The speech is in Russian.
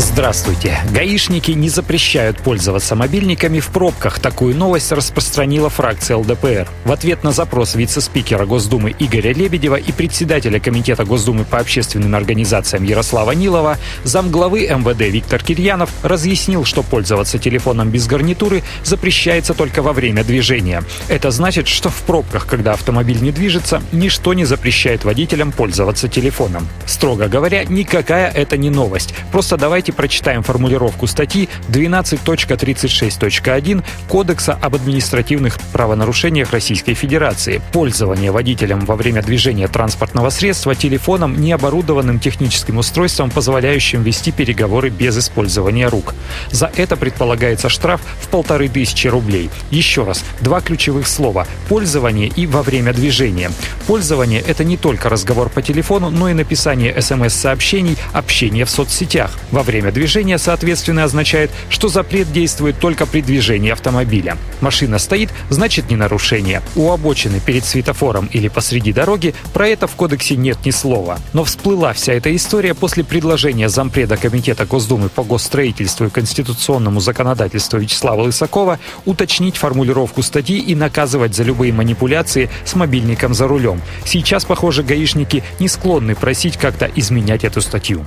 Здравствуйте. Гаишники не запрещают пользоваться мобильниками в пробках. Такую новость распространила фракция ЛДПР. В ответ на запрос вице-спикера Госдумы Игоря Лебедева и председателя Комитета Госдумы по общественным организациям Ярослава Нилова, замглавы МВД Виктор Кирьянов разъяснил, что пользоваться телефоном без гарнитуры запрещается только во время движения. Это значит, что в пробках, когда автомобиль не движется, ничто не запрещает водителям пользоваться телефоном. Строго говоря, никакая это не новость. Просто давайте Давайте прочитаем формулировку статьи 12.36.1 Кодекса об административных правонарушениях Российской Федерации. Пользование водителем во время движения транспортного средства телефоном, не оборудованным техническим устройством, позволяющим вести переговоры без использования рук. За это предполагается штраф в полторы тысячи рублей. Еще раз, два ключевых слова – пользование и во время движения. Пользование – это не только разговор по телефону, но и написание смс-сообщений, общение в соцсетях. Во время движения, соответственно, означает, что запрет действует только при движении автомобиля. Машина стоит, значит не нарушение. У обочины перед светофором или посреди дороги про это в кодексе нет ни слова. Но всплыла вся эта история после предложения зампреда Комитета Госдумы по госстроительству и конституционному законодательству Вячеслава Лысакова уточнить формулировку статьи и наказывать за любые манипуляции с мобильником за рулем. Сейчас, похоже, гаишники не склонны просить как-то изменять эту статью.